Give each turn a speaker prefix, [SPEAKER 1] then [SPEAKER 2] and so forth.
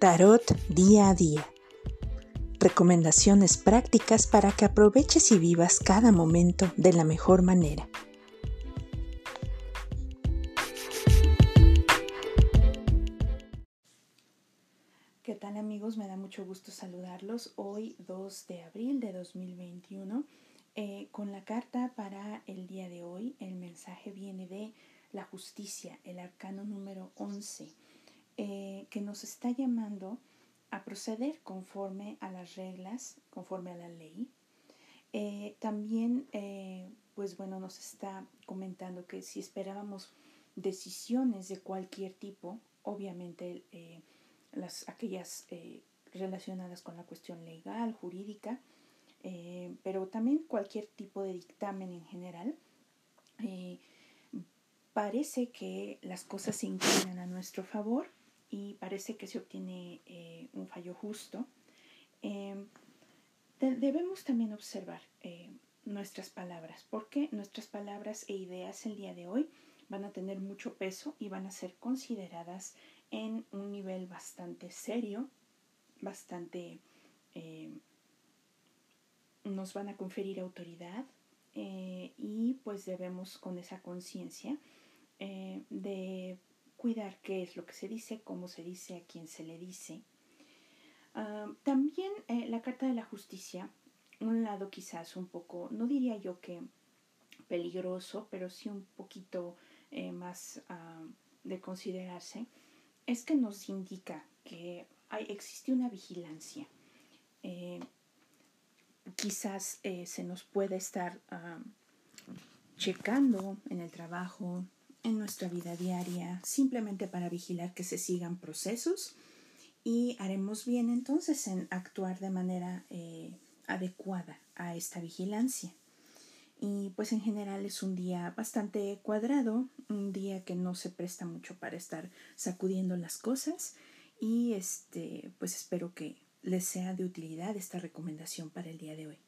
[SPEAKER 1] Tarot día a día. Recomendaciones prácticas para que aproveches y vivas cada momento de la mejor manera.
[SPEAKER 2] ¿Qué tal amigos? Me da mucho gusto saludarlos hoy 2 de abril de 2021 eh, con la carta para el día de hoy. El mensaje viene de la justicia, el arcano número 11, eh, que nos está llamando a proceder conforme a las reglas, conforme a la ley. Eh, también, eh, pues bueno, nos está comentando que si esperábamos decisiones de cualquier tipo, obviamente las, aquellas relacionadas con la cuestión legal, jurídica, pero también cualquier tipo de dictamen en general, parece que las cosas se inclinan a nuestro favor y parece que se obtiene eh, un fallo justo. Em, debemos también observar eh, nuestras palabras, porque nuestras palabras e ideas el día de hoy van a tener mucho peso y van a ser consideradas en un nivel bastante serio, bastante... Nos van a conferir autoridad eh, y pues debemos con esa conciencia eh, de cuidar qué es lo que se dice, cómo se dice, a quién se le dice. También eh, la Carta de la Justicia, un lado quizás un poco, no diría yo que peligroso, pero sí un poquito eh, más de considerarse, es que nos indica que hay, existe una vigilancia. quizás se nos puede estar checando en el trabajo, en nuestra vida diaria, simplemente para vigilar que se sigan procesos y haremos bien entonces en actuar de manera eh, adecuada a esta vigilancia. Y pues en general es un día bastante cuadrado, un día que no se presta mucho para estar sacudiendo las cosas y este pues espero que les sea de utilidad esta recomendación para el día de hoy.